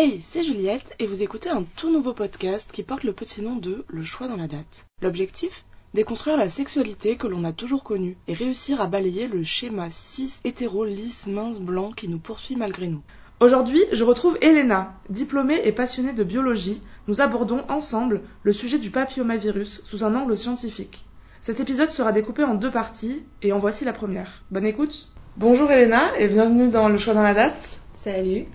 Hey, c'est Juliette et vous écoutez un tout nouveau podcast qui porte le petit nom de Le choix dans la date. L'objectif? Déconstruire la sexualité que l'on a toujours connue et réussir à balayer le schéma cis hétéro lisse mince blanc qui nous poursuit malgré nous. Aujourd'hui, je retrouve Elena, diplômée et passionnée de biologie. Nous abordons ensemble le sujet du papillomavirus sous un angle scientifique. Cet épisode sera découpé en deux parties et en voici la première. Bonne écoute. Bonjour Elena et bienvenue dans Le choix dans la date. Salut.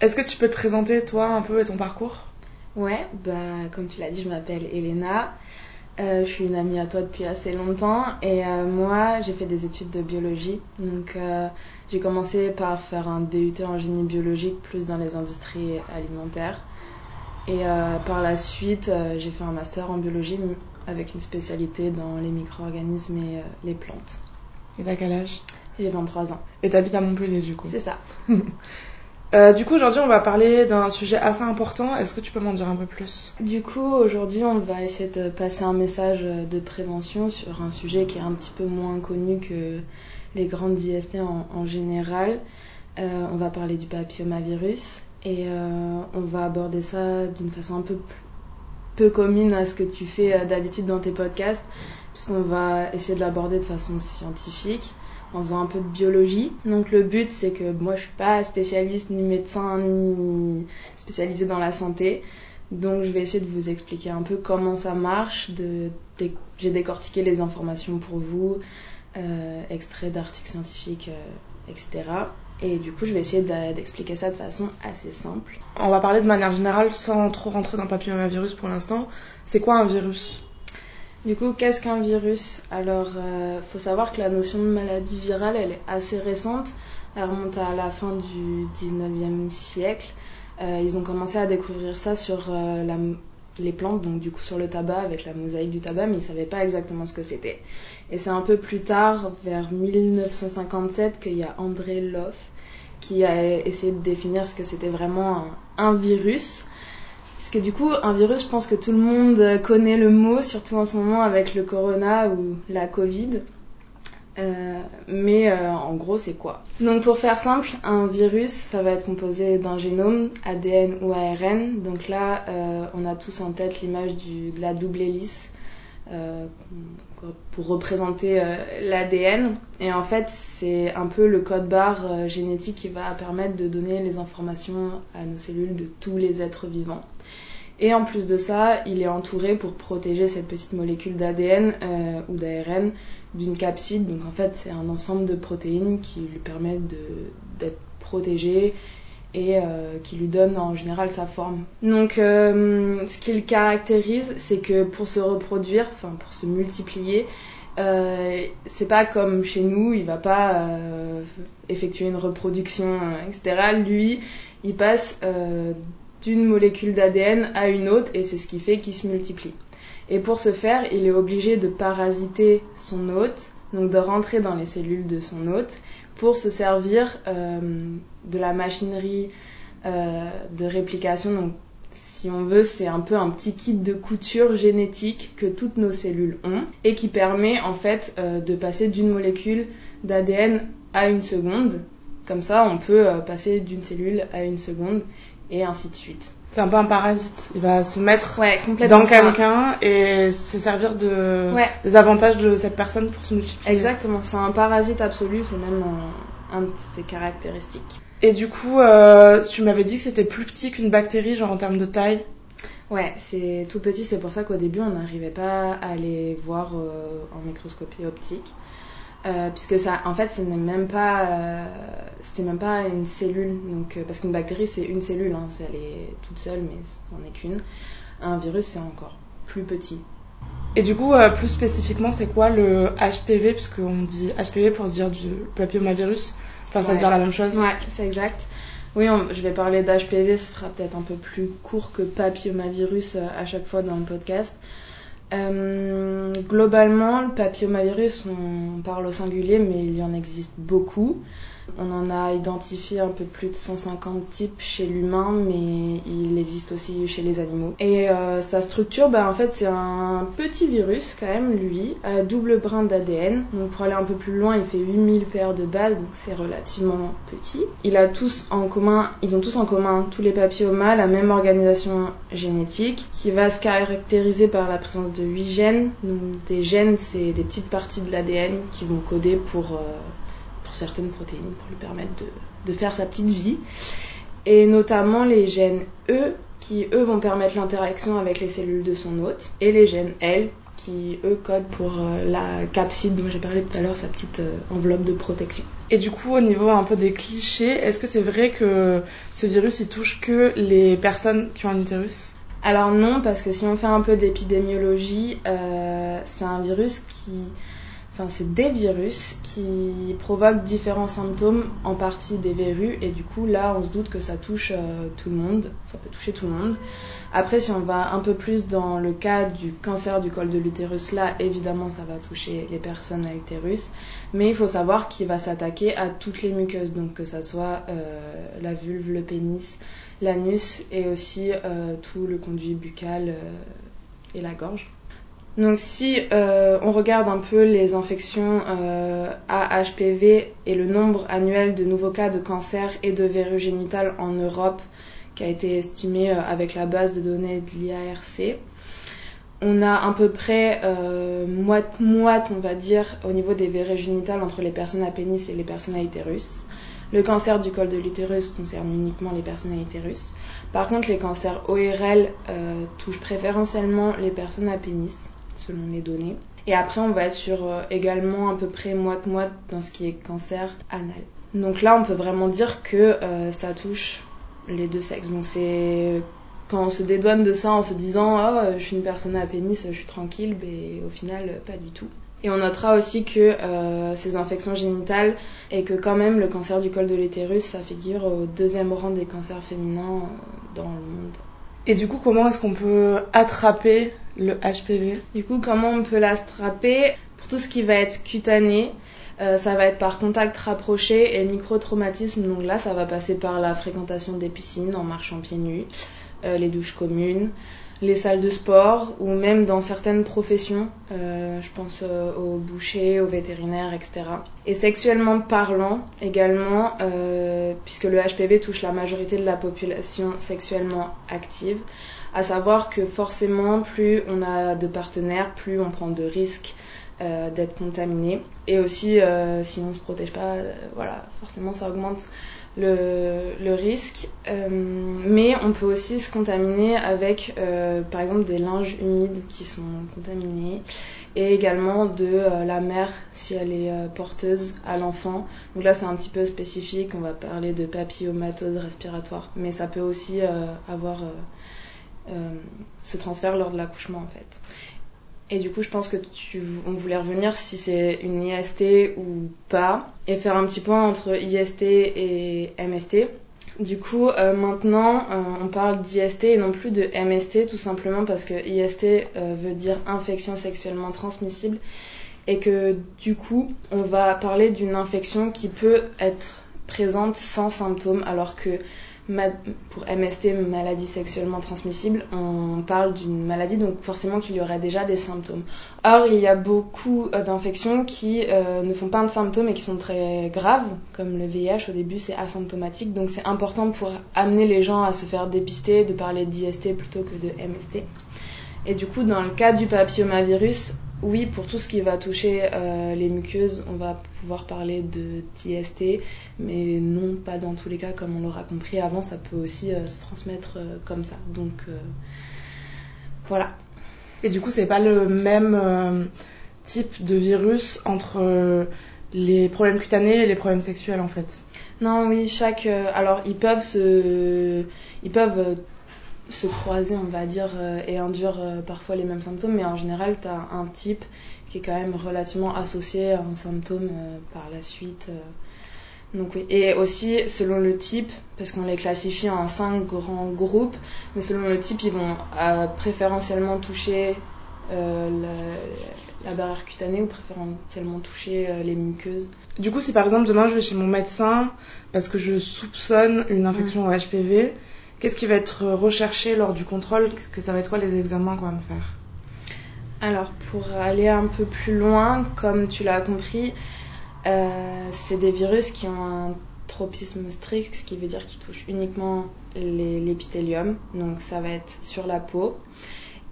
Est-ce que tu peux te présenter toi un peu et ton parcours? Ouais, bah comme tu l'as dit, je m'appelle Elena. Euh, je suis une amie à toi depuis assez longtemps et euh, moi j'ai fait des études de biologie. Donc euh, j'ai commencé par faire un DUT en génie biologique plus dans les industries alimentaires. Et par la suite j'ai fait un master en biologie avec une spécialité dans les micro-organismes et les plantes. Et t'as quel âge? J'ai 23 ans. Et t'habites à Montpellier du coup? C'est ça. Euh, du coup, aujourd'hui, on va parler d'un sujet assez important. Est-ce que tu peux m'en dire un peu plus? Du coup, aujourd'hui, on va essayer de passer un message de prévention sur un sujet qui est un petit peu moins connu que les grandes IST en, général. Euh, on va parler du papillomavirus et euh, on va aborder ça d'une façon un peu peu commune à ce que tu fais d'habitude dans tes podcasts, puisqu'on va essayer de l'aborder de façon scientifique en faisant un peu de biologie. Donc le but c'est que moi je suis pas spécialiste ni médecin ni spécialisée dans la santé. Donc je vais essayer de vous expliquer un peu comment ça marche. J'ai décortiqué les informations pour vous, euh, extraits d'articles scientifiques, euh, etc. Et du coup, je vais essayer d'expliquer ça de façon assez simple. On va parler de manière générale sans trop rentrer dans le papillomavirus pour l'instant. C'est quoi un virus? Du coup, qu'est-ce qu'un virus? Alors, il euh, faut savoir que la notion de maladie virale, elle est assez récente. Elle remonte à la fin du 19e siècle. Euh, ils ont commencé à découvrir ça sur euh, les plantes, donc du coup sur le tabac, avec la mosaïque du tabac, mais ils ne savaient pas exactement ce que c'était. Et c'est un peu plus tard, vers 1957, qu'il y a André Loff qui a essayé de définir ce que c'était vraiment un virus. Parce du coup, un virus, je pense que tout le monde connaît le mot, surtout en ce moment avec le corona ou la Covid. Euh, mais euh, en gros, c'est quoi? Donc pour faire simple, un virus, ça va être composé d'un génome, ADN ou ARN. Donc là, euh, on a tous en tête l'image de la double hélice pour représenter l'ADN. Et en fait, c'est un peu le code barre génétique qui va permettre de donner les informations à nos cellules de tous les êtres vivants. Et en plus de ça, il est entouré pour protéger cette petite molécule d'ADN euh, ou d'ARN d'une capside. Donc en fait, c'est un ensemble de protéines qui lui permettent d'être protégé et euh, qui lui donne en général sa forme. Donc euh, ce qui le caractérise, c'est que pour se reproduire, enfin pour se multiplier, c'est pas comme chez nous, il va pas effectuer une reproduction, etc. Lui, il passe d'une molécule d'ADN à une autre et c'est ce qui fait qu'il se multiplie. Et pour ce faire, il est obligé de parasiter son hôte, donc de rentrer dans les cellules de son hôte pour se servir euh, de la machinerie euh, de réplication. Si on veut, c'est un peu un petit kit de couture génétique que toutes nos cellules ont et qui permet en fait euh, de passer d'une molécule d'ADN à une seconde. Comme ça, on peut passer d'une cellule à une seconde et ainsi de suite. C'est un peu un parasite. Il va se mettre dans quelqu'un et se servir de, des avantages de cette personne pour se multiplier. Exactement. C'est un parasite absolu. C'est même un, de ses caractéristiques. Et du coup, euh, tu m'avais dit que c'était plus petit qu'une bactérie, genre en termes de taille. Ouais, c'est tout petit. C'est pour ça qu'au début, on n'arrivait pas à les voir euh, en microscopie optique. Euh, puisque ça, en fait, ce n'est même pas, euh, c'était même pas une cellule, donc euh, parce qu'une bactérie c'est une cellule, hein, elle est toute seule, mais c'en est qu'une. Un virus c'est encore plus petit. Et du coup, plus spécifiquement, c'est quoi le HPV, puisqu'on dit HPV pour dire du papillomavirus, enfin ça veut dire la même chose. Ouais, c'est exact. Oui, je vais parler d'HPV, ce sera peut-être un peu plus court que papillomavirus à chaque fois dans le podcast. Euh, globalement, le papillomavirus, on parle au singulier, mais il y en existe beaucoup. On en a identifié un peu plus de 150 types chez l'humain, mais il existe aussi chez les animaux. Et euh, sa structure, bah, en fait, c'est un petit virus quand même, lui, à double brin d'ADN. Donc pour aller un peu plus loin, il fait 8000 paires de bases, donc c'est relativement petit. Ils ont tous en commun, tous les papillomas, la même organisation génétique, qui va se caractériser par la présence de 8 gènes. Donc des gènes, c'est des petites parties de l'ADN qui vont coder pour, euh, pour certaines protéines, pour lui permettre de, de faire sa petite vie. Et notamment les gènes E, qui eux vont permettre l'interaction avec les cellules de son hôte, et les gènes L, qui eux codent pour euh, la capside dont j'ai parlé tout à l'heure, sa petite euh, enveloppe de protection. Et du coup, au niveau un peu des clichés, est-ce que c'est vrai que ce virus il touche que les personnes qui ont un utérus? Alors non, parce que si on fait un peu d'épidémiologie, euh, c'est un virus qui C'est des virus qui provoquent différents symptômes, en partie des verrues, et du coup là on se doute que ça touche euh, tout le monde, ça peut toucher tout le monde. Après, si on va un peu plus dans le cas du cancer du col de l'utérus, là évidemment ça va toucher les personnes à utérus, mais il faut savoir qu'il va s'attaquer à toutes les muqueuses, donc que ça soit euh, la vulve, le pénis, l'anus et aussi euh, tout le conduit buccal et la gorge. Donc si euh, on regarde un peu les infections euh, à HPV et le nombre annuel de nouveaux cas de cancer et de verrues génitales en Europe, qui a été estimé euh, avec la base de données de l'IARC, on a à peu près euh, moite-moite, on va dire, au niveau des verrues génitales entre les personnes à pénis et les personnes à utérus. Le cancer du col de l'utérus concerne uniquement les personnes à utérus. Par contre, les cancers ORL euh, touchent préférentiellement les personnes à pénis selon les données. Et après, on va être sur euh, également à peu près moite-moite dans ce qui est cancer anal. Donc là, on peut vraiment dire que euh, ça touche les deux sexes. Donc c'est quand on se dédouane de ça en se disant oh, je suis une personne à pénis, je suis tranquille, mais au final, pas du tout. Et on notera aussi que ces infections génitales et que quand même le cancer du col de l'utérus, ça figure au deuxième rang des cancers féminins dans le monde. Et du coup, comment est-ce qu'on peut attraper le HPV Du coup, comment on peut l'attraper Pour tout ce qui va être cutané, euh, ça va être par contact rapproché et micro-traumatisme. Donc là, ça va passer par la fréquentation des piscines en marchant pieds nus, euh, les douches communes, les salles de sport ou même dans certaines professions, euh, je pense aux bouchers, aux vétérinaires, etc. Et sexuellement parlant également, puisque le HPV touche la majorité de la population sexuellement active, à savoir que forcément plus on a de partenaires, plus on prend de risques euh, d'être contaminé. Et aussi, euh, si on se protège pas, euh, voilà, forcément ça augmente le, le risque. Mais on peut aussi se contaminer avec, par exemple, des linges humides qui sont contaminés et également de la mère si elle est porteuse à l'enfant. Donc là, c'est un petit peu spécifique. On va parler de papillomatose respiratoire, mais ça peut aussi avoir ce transfert lors de l'accouchement en fait. Et du coup, je pense que tu, on voulait revenir si c'est une IST ou pas, et faire un petit point entre IST et MST. Du coup, euh, maintenant, euh, on parle d'IST et non plus de MST, tout simplement parce que IST euh, veut dire infection sexuellement transmissible, et que du coup, on va parler d'une infection qui peut être présente sans symptômes, alors que pour MST, maladie sexuellement transmissible, on parle d'une maladie, donc forcément qu'il y aurait déjà des symptômes. Or, il y a beaucoup euh, d'infections qui euh, ne font pas de symptômes et qui sont très graves, comme le VIH, au début c'est asymptomatique, donc c'est important pour amener les gens à se faire dépister, de parler d'IST plutôt que de MST. Et du coup, dans le cas du papillomavirus, oui, pour tout ce qui va toucher euh, les muqueuses, on va pouvoir parler de TST, mais non pas dans tous les cas, comme on l'aura compris avant, ça peut aussi euh, se transmettre euh, comme ça. Donc voilà. Et du coup, c'est pas le même type de virus entre les problèmes cutanés et les problèmes sexuels en fait? Non, oui, chaque. alors, ils peuvent se. Ils peuvent se croiser, on va dire, euh, et induire euh, parfois les mêmes symptômes, mais en général, tu as un type qui est quand même relativement associé à un symptôme euh, par la suite. Donc oui. Et aussi, selon le type, parce qu'on les classifie en cinq grands groupes, mais selon le type, ils vont préférentiellement toucher la, barrière cutanée ou préférentiellement toucher les muqueuses. Du coup, si par exemple demain je vais chez mon médecin parce que je soupçonne une infection au HPV, qu'est-ce qui va être recherché lors du contrôle? Que ça va être quoi les examens qu'on va me faire? Alors, pour aller un peu plus loin, comme tu l'as compris, c'est des virus qui ont un tropisme strict, ce qui veut dire qu'il touche uniquement l'épithélium, donc ça va être sur la peau.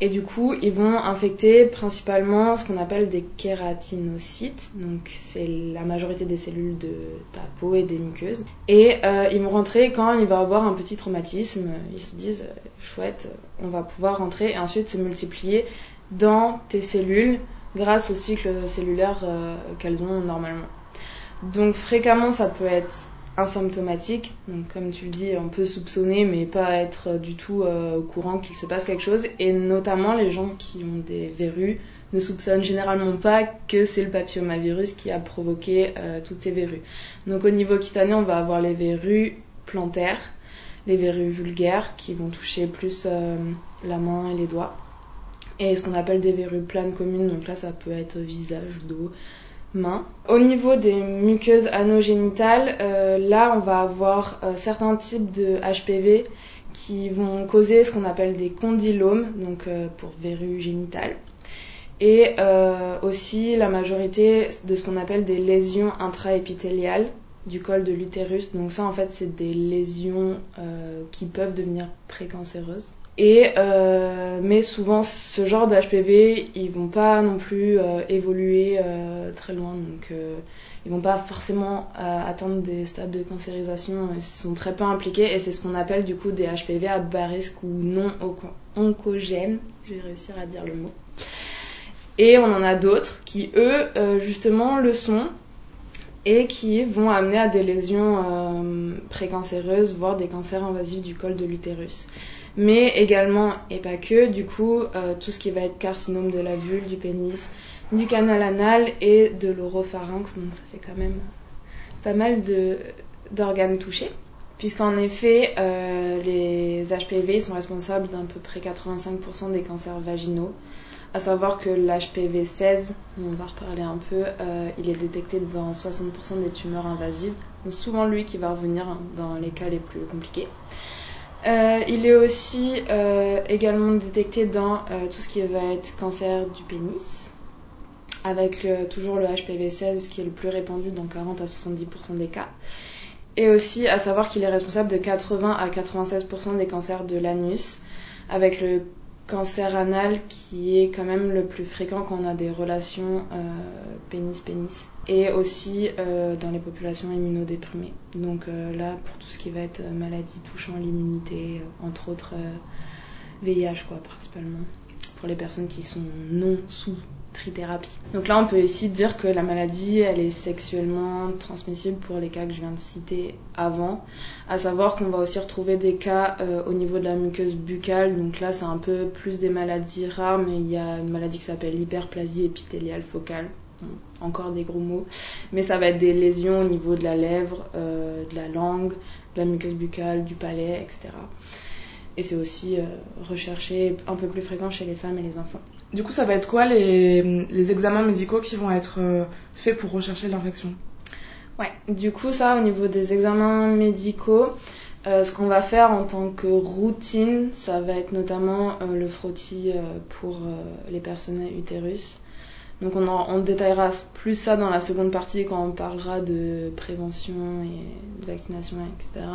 Et du coup, ils vont infecter principalement ce qu'on appelle des kératinocytes, donc c'est la majorité des cellules de ta peau et des muqueuses. Et euh, ils vont rentrer quand il va avoir un petit traumatisme. Ils se disent, euh, chouette, on va pouvoir rentrer et ensuite se multiplier dans tes cellules grâce au cycle cellulaire euh, qu'elles ont normalement. Donc fréquemment, ça peut être asymptomatique. Donc, comme tu le dis, on peut soupçonner, mais pas être du tout euh, au courant qu'il se passe quelque chose. Et notamment, les gens qui ont des verrues ne soupçonnent généralement pas que c'est le papillomavirus qui a provoqué euh, toutes ces verrues. Donc, au niveau cutané, on va avoir les verrues plantaires, les verrues vulgaires qui vont toucher plus euh, la main et les doigts. Et ce qu'on appelle des verrues planes communes, donc là, ça peut être visage, dos, Au niveau des muqueuses anogénitales, euh, là on va avoir euh, certains types de HPV qui vont causer ce qu'on appelle des condylomes, donc euh, pour verrues génitales. Et aussi la majorité de ce qu'on appelle des lésions intraépithéliales du col de l'utérus. Donc ça en fait c'est des lésions qui peuvent devenir précancéreuses. Euh, mais souvent, ce genre d'HPV, ils vont pas non plus euh, évoluer euh, très loin, donc ils vont pas forcément atteindre des stades de cancérisation. Ils sont très peu impliqués et c'est ce qu'on appelle du coup des HPV à bas risque ou non oncogènes. Je vais réussir à dire le mot. Et on en a d'autres qui eux justement le sont et qui vont amener à des lésions précancéreuses, voire des cancers invasifs du col de l'utérus mais également, et pas que, du coup, euh, tout ce qui va être carcinome de la vulve, du pénis, du canal anal et de l'oropharynx, donc ça fait quand même pas mal d'organes touchés. Puisqu'en effet, euh, les HPV sont responsables d'à peu près 85% des cancers vaginaux. À savoir que l'HPV 16, on va reparler un peu, euh, il est détecté dans 60% des tumeurs invasives. C'est souvent lui qui va revenir dans les cas les plus compliqués. Euh, il est aussi euh, également détecté dans euh, tout ce qui va être cancer du pénis, avec toujours le HPV-16 qui est le plus répandu dans 40 à 70% des cas. Et aussi à savoir qu'il est responsable de 80 à 96% des cancers de l'anus, avec le cancer anal qui est quand même le plus fréquent quand on a des relations pénis-pénis et aussi euh, dans les populations immunodéprimées. Donc euh, là, pour tout ce qui va être maladie touchant l'immunité, euh, entre autres VIH, quoi, principalement, pour les personnes qui sont non sous trithérapie. Donc là, on peut ici dire que la maladie, elle est sexuellement transmissible pour les cas que je viens de citer avant, à savoir qu'on va aussi retrouver des cas au niveau de la muqueuse buccale. Donc là, c'est un peu plus des maladies rares, mais il y a une maladie qui s'appelle l'hyperplasie épithéliale focale encore des gros mots, mais ça va être des lésions au niveau de la lèvre, euh, de la langue, de la muqueuse buccale, du palais, etc. Et c'est aussi euh, recherché un peu plus fréquent chez les femmes et les enfants. Du coup, ça va être quoi les, les examens médicaux qui vont être euh, faits pour rechercher l'infection? Ouais, du coup, ça, au niveau des examens médicaux, ce qu'on va faire en tant que routine, ça va être notamment le frottis pour les personnes à utérus donc on, on, détaillera plus ça dans la seconde partie quand on parlera de prévention et de vaccination, etc.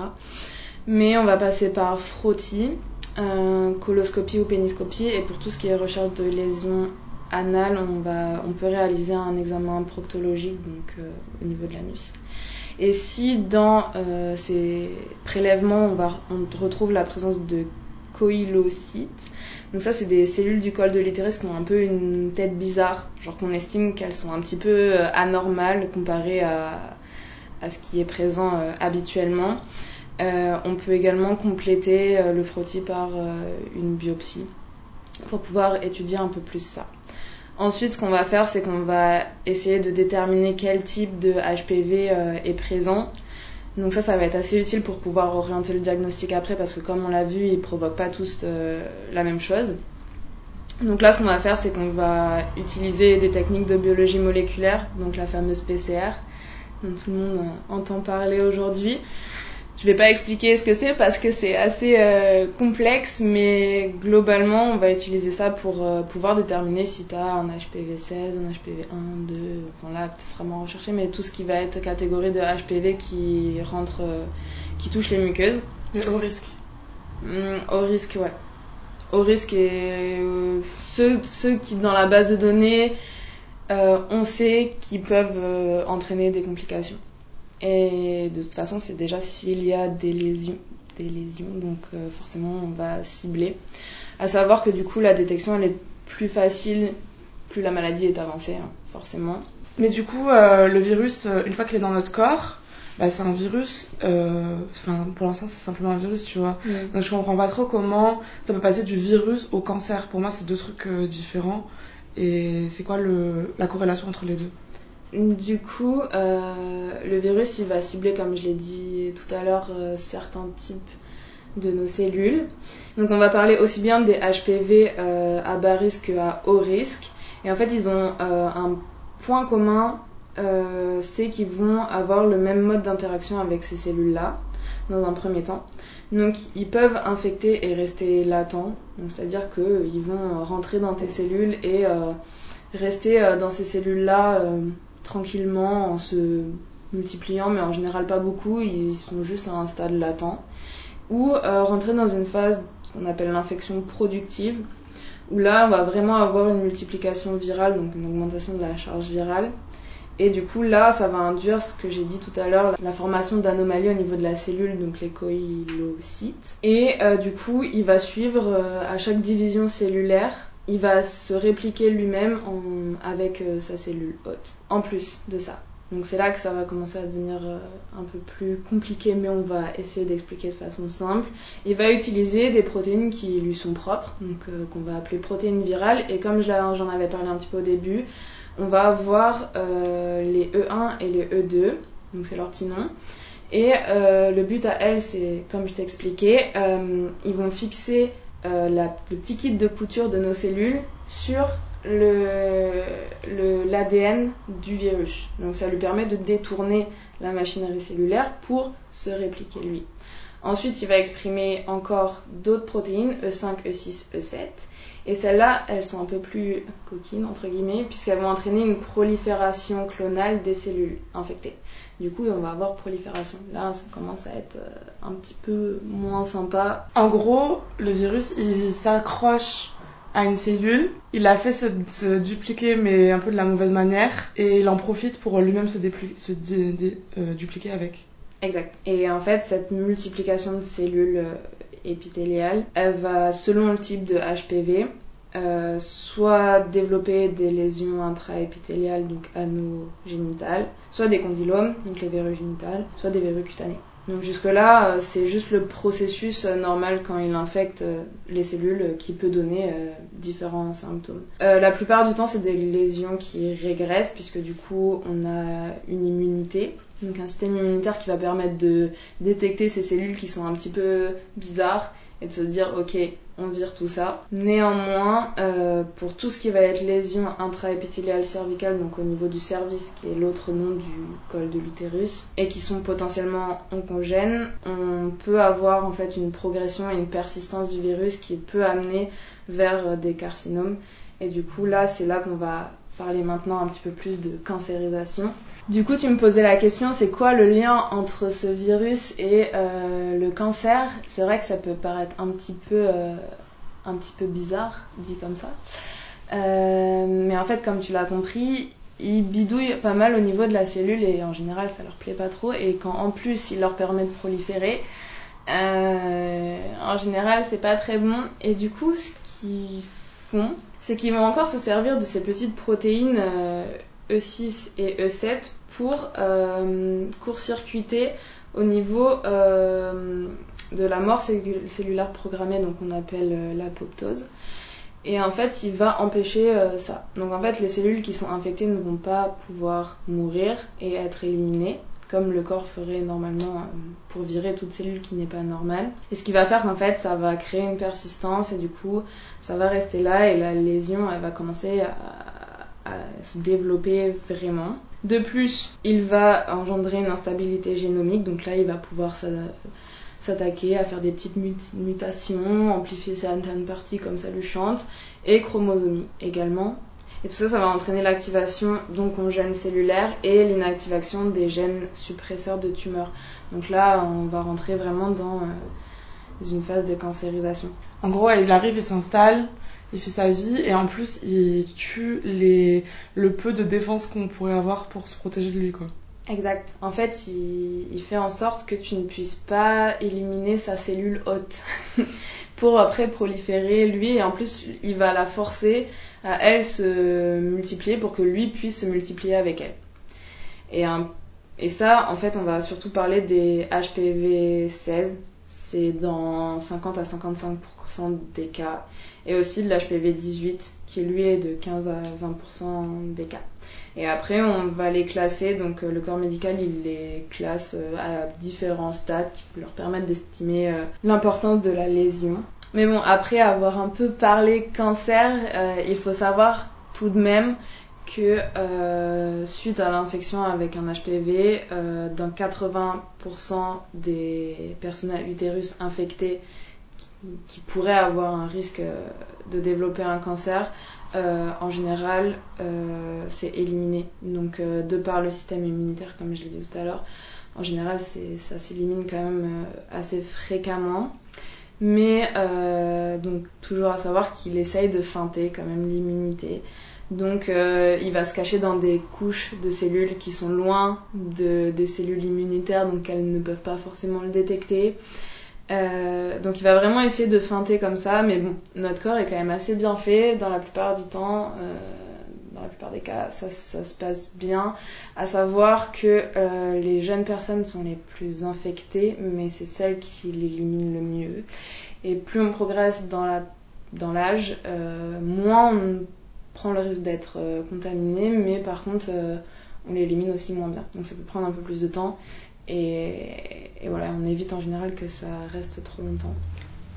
Mais on va passer par frottis, euh, coloscopie ou péniscopie et pour tout ce qui est recherche de lésions anales, on, va, on peut réaliser un examen proctologique donc euh, au niveau de l'anus. Et si dans euh, ces prélèvements on, retrouve la présence de coïlocytes, donc ça, c'est des cellules du col de l'utérus qui ont un peu une tête bizarre, genre qu'on estime qu'elles sont un petit peu anormales comparées à, à ce qui est présent habituellement. Euh, on peut également compléter le frottis par une biopsie pour pouvoir étudier un peu plus ça. Ensuite, ce qu'on va faire, c'est qu'on va essayer de déterminer quel type de HPV est présent donc ça, ça va être assez utile pour pouvoir orienter le diagnostic après parce que comme on l'a vu, ils provoquent pas tous euh, la même chose. Donc là, ce qu'on va faire, c'est qu'on va utiliser des techniques de biologie moléculaire, donc la fameuse PCR, dont tout le monde entend parler aujourd'hui. Je vais pas expliquer ce que c'est parce que c'est assez euh, complexe, mais globalement, on va utiliser ça pour euh, pouvoir déterminer si tu as un HPV 16, un HPV 1, 2, enfin là, sera moins recherché, mais tout ce qui va être catégorie de HPV qui rentre, euh, qui touche les muqueuses. Mais au risque. Hum, au risque, ouais. Au risque et ceux, ceux qui, dans la base de données, on sait qu'ils peuvent entraîner des complications. Et de toute façon, c'est déjà s'il y a des lésions, des lésions donc euh, forcément on va cibler. À savoir que du coup, la détection elle est plus facile plus la maladie est avancée, hein, forcément. Mais du coup, euh, le virus, euh, une fois qu'il est dans notre corps, bah, c'est un virus. Enfin, pour l'instant, c'est simplement un virus, tu vois. Donc je comprends pas trop comment ça peut passer du virus au cancer. Pour moi, c'est deux trucs différents. Et c'est quoi le, la corrélation entre les deux? Du coup, euh, le virus, il va cibler, comme je l'ai dit tout à l'heure, euh, certains types de nos cellules. Donc on va parler aussi bien des HPV euh, à bas risque qu'à haut risque. Et en fait, ils ont un point commun, c'est qu'ils vont avoir le même mode d'interaction avec ces cellules-là, dans un premier temps. Donc ils peuvent infecter et rester latents, c'est-à-dire qu'ils vont rentrer dans tes cellules et rester dans ces cellules-là tranquillement en se multipliant, mais en général pas beaucoup, ils sont juste à un stade latent. Ou euh, rentrer dans une phase qu'on appelle l'infection productive, où là on va vraiment avoir une multiplication virale, donc une augmentation de la charge virale. Et du coup là ça va induire ce que j'ai dit tout à l'heure, la formation d'anomalies au niveau de la cellule, donc les coïlocytes. Et euh, du coup il va suivre euh, à chaque division cellulaire il va se répliquer lui-même avec euh, sa cellule hôte, en plus de ça. Donc c'est là que ça va commencer à devenir euh, un peu plus compliqué, mais on va essayer d'expliquer de façon simple. Il va utiliser des protéines qui lui sont propres, donc euh, qu'on va appeler protéines virales. Et comme j'en avais parlé un petit peu au début, on va avoir les E1 et les E2, donc c'est leur petit nom. Et le but à elles, c'est, comme je t'ai expliqué, ils vont fixer euh, le petit kit de couture de nos cellules sur l'ADN du virus. Donc ça lui permet de détourner la machinerie cellulaire pour se répliquer lui. Ensuite, il va exprimer encore d'autres protéines, E5, E6, E7. Et celles-là, elles sont un peu plus coquines, entre guillemets, puisqu'elles vont entraîner une prolifération clonale des cellules infectées. Du coup, on va avoir prolifération. Là, ça commence à être euh, un petit peu moins sympa. En gros, le virus, il s'accroche à une cellule, il la fait se, dupliquer, mais un peu de la mauvaise manière, et il en profite pour lui-même se, euh, dupliquer avec. Exact. Et en fait, cette multiplication de cellules euh, épithéliales, elle va, selon le type de HPV, euh, soit développer des lésions intraépithéliales, donc anogénitales, soit des condylomes, donc les verrues génitales, soit des verrues cutanées. Donc jusque-là, euh, c'est juste le processus euh, normal quand il infecte les cellules qui peut donner différents symptômes. la plupart du temps, c'est des lésions qui régressent puisque du coup, on a une immunité, donc un système immunitaire qui va permettre de détecter ces cellules qui sont un petit peu bizarres et de se dire ok on vire tout ça. Néanmoins, euh, pour tout ce qui va être lésion intraépithéliale cervicale, donc au niveau du cervix, qui est l'autre nom du col de l'utérus, et qui sont potentiellement oncogènes, on peut avoir en fait une progression et une persistance du virus qui peut amener vers des carcinomes. Et du coup, là, c'est là qu'on va parler maintenant un petit peu plus de cancérisation. Du coup, tu me posais la question, c'est quoi le lien entre ce virus et euh, le cancer? C'est vrai que ça peut paraître un petit peu, euh, un petit peu bizarre, dit comme ça. Euh, mais en fait, comme tu l'as compris, ils bidouillent pas mal au niveau de la cellule et en général, ça leur plaît pas trop. Et quand en plus, il leur permet de proliférer, en général, c'est pas très bon. Et du coup, ce qu'ils font, c'est qu'ils vont encore se servir de ces petites protéines E6 et E7 pour euh, court-circuiter au niveau euh, de la mort cellulaire programmée, donc on appelle euh, l'apoptose. Et en fait, il va empêcher ça. Donc en fait, les cellules qui sont infectées ne vont pas pouvoir mourir et être éliminées, comme le corps ferait normalement euh, pour virer toute cellule qui n'est pas normale. Et ce qui va faire qu'en fait, ça va créer une persistance et du coup, ça va rester là et la lésion, elle va commencer à, se développer vraiment. De plus, il va engendrer une instabilité génomique, donc là, il va pouvoir s'attaquer à faire des petites mutations, amplifier certaines parties comme ça lui chante, et chromosomie également. Et tout ça, ça va entraîner l'activation donc en gènes cellulaires et l'inactivation des gènes suppresseurs de tumeurs. Donc là, on va rentrer vraiment dans euh, une phase de cancérisation. En gros, il arrive, il s'installe, il fait sa vie et en plus, il tue les... le peu de défense qu'on pourrait avoir pour se protéger de lui, quoi. Exact. En fait, il, il, fait en sorte que tu ne puisses pas éliminer sa cellule hôte pour après proliférer lui. Et en plus, il va la forcer à elle se multiplier pour que lui puisse se multiplier avec elle. Et, ça, en fait, on va surtout parler des HPV 16. C'est dans 50 à 55% des cas. Et aussi de l'HPV 18, qui lui est de 15 à 20% des cas. Et après, on va les classer. Donc, euh, le corps médical, il les classe euh, à différents stades qui leur permettent d'estimer euh, l'importance de la lésion. Mais bon, après avoir un peu parlé cancer, il faut savoir tout de même que suite à l'infection avec un HPV, dans 80% des personnes à utérus infectées qui pourraient avoir un risque de développer un cancer, euh, en général, euh, c'est éliminé. Donc, euh, de par le système immunitaire, comme je l'ai dit tout à l'heure, en général, ça s'élimine quand même assez fréquemment. Mais, donc, toujours à savoir qu'il essaye de feinter quand même l'immunité. Donc, il va se cacher dans des couches de cellules qui sont loin de, des cellules immunitaires, donc elles ne peuvent pas forcément le détecter. Euh, donc il va vraiment essayer de feinter comme ça, mais bon, notre corps est quand même assez bien fait. Dans la plupart du temps, euh, la plupart des cas, ça, se passe bien. À savoir que euh, les jeunes personnes sont les plus infectées, mais c'est celles qui l'éliminent le mieux. Et plus on progresse dans dans l'âge, euh, moins on prend le risque d'être euh, contaminé, mais par contre, on l'élimine aussi moins bien. Donc ça peut prendre un peu plus de temps. Et, voilà, on évite en général que ça reste trop longtemps.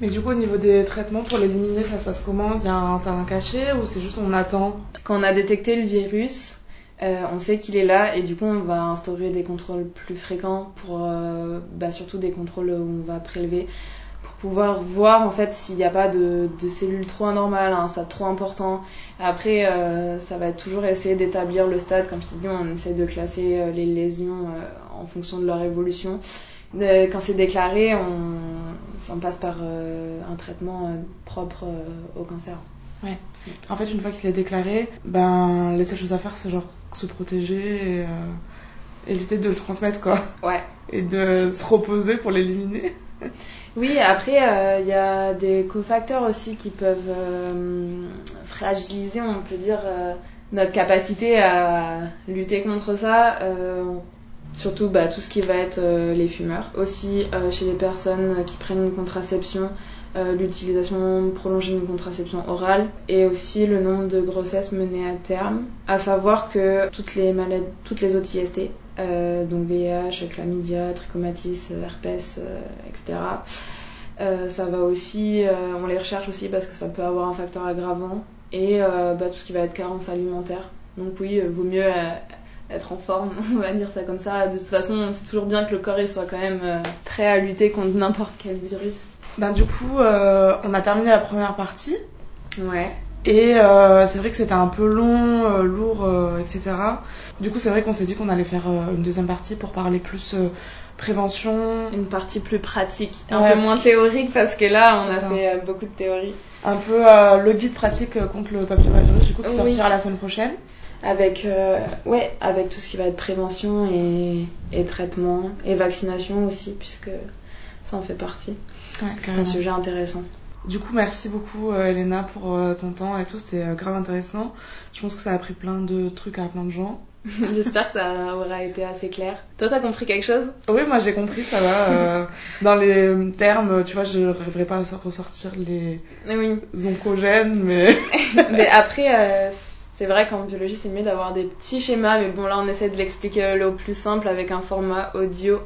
Mais du coup, au niveau des traitements pour l'éliminer, ça se passe comment? Il y un terrain caché ou c'est juste on attend? Quand on a détecté le virus, euh, on sait qu'il est là et du coup, on va instaurer des contrôles plus fréquents pour euh, bah, surtout des contrôles où on va prélever pouvoir voir en fait s'il n'y a pas de, cellules trop anormales, un stade trop important. Après, euh, ça va toujours essayer d'établir le stade. Comme je dit, on essaie de classer les lésions en fonction de leur évolution. quand c'est déclaré, on, on, passe par un traitement propre au cancer. Ouais. En fait, une fois qu'il est déclaré, ben les seules choses à faire, c'est genre se protéger et éviter de le transmettre, quoi. Ouais. Et de se reposer pour l'éliminer. Oui, après, euh, il y a des cofacteurs aussi qui peuvent euh, fragiliser, on peut dire, euh, notre capacité à lutter contre ça. Surtout bah, tout ce qui va être les fumeurs. Aussi, chez les personnes qui prennent une contraception, l'utilisation prolongée d'une contraception orale et aussi le nombre de grossesses menées à terme. À savoir que toutes les maladies, toutes les autres IST, euh, donc VIH, chlamydia, trichomatis, euh, herpès, euh, etc. ça va aussi, on les recherche aussi parce que ça peut avoir un facteur aggravant et bah, tout ce qui va être carence alimentaire. Donc oui, vaut mieux être en forme, on va dire ça comme ça. De toute façon, c'est toujours bien que le corps soit quand même prêt à lutter contre n'importe quel virus. Ben du coup, on a terminé la première partie. Ouais. Et euh, c'est vrai que c'était un peu long, euh, lourd, euh, etc. Du coup, c'est vrai qu'on s'est dit qu'on allait faire une deuxième partie pour parler plus prévention. Une partie plus pratique, un peu moins théorique parce que là, on a fait beaucoup de théorie. Un peu le guide pratique contre le papillomavirus, du coup, qui sortira la semaine prochaine. Avec, ouais, avec tout ce qui va être prévention et, et traitement et vaccination aussi, puisque ça en fait partie. Ouais, c'est un sujet intéressant. Du coup, merci beaucoup euh, Elena pour euh, ton temps et tout, c'était euh, grave intéressant. Je pense que ça a appris plein de trucs à plein de gens. J'espère que ça aura été assez clair. Toi, t'as compris quelque chose? Oui, moi j'ai compris, ça va. dans les termes, tu vois, je rêverais pas à ressortir les oui. oncogènes, mais. mais après, c'est vrai qu'en biologie, c'est mieux d'avoir des petits schémas, mais bon, là, on essaie de l'expliquer au plus simple avec un format audio.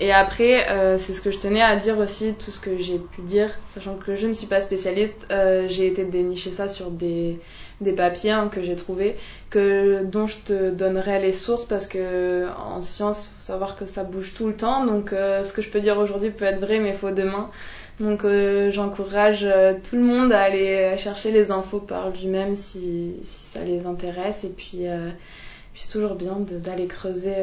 Et après, euh, c'est ce que je tenais à dire aussi, tout ce que j'ai pu dire, sachant que je ne suis pas spécialiste, euh, j'ai été dénicher ça sur des, des papiers hein, que j'ai trouvés, que, dont je te donnerai les sources parce que en science, faut savoir que ça bouge tout le temps, donc euh, ce que je peux dire aujourd'hui peut être vrai mais faux demain. Donc euh, j'encourage euh, tout le monde à aller chercher les infos par lui-même si, si, ça les intéresse et puis, euh, puis c'est toujours bien d'aller creuser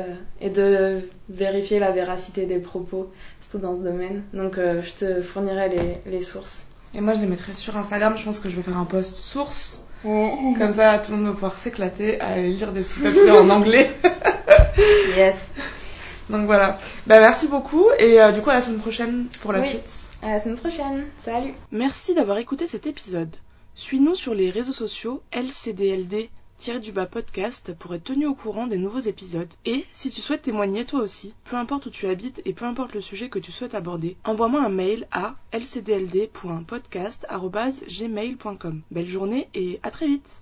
et de vérifier la véracité des propos, surtout dans ce domaine. Donc je te fournirai les, les sources. Et moi je les mettrai sur Instagram, je pense que je vais faire un post source. Comme ça tout le monde va pouvoir s'éclater à lire des petits papiers en anglais. yes. Donc voilà. Bah, merci beaucoup et euh, du coup à la semaine prochaine pour la oui. suite. À la semaine prochaine. Salut. Merci d'avoir écouté cet épisode. Suis-nous sur les réseaux sociaux LCDLD du bas podcast pour être tenu au courant des nouveaux épisodes. Et si tu souhaites témoigner toi aussi, peu importe où tu habites et peu importe le sujet que tu souhaites aborder, envoie-moi un mail à lcdld.podcast.gmail.com. Belle journée et à très vite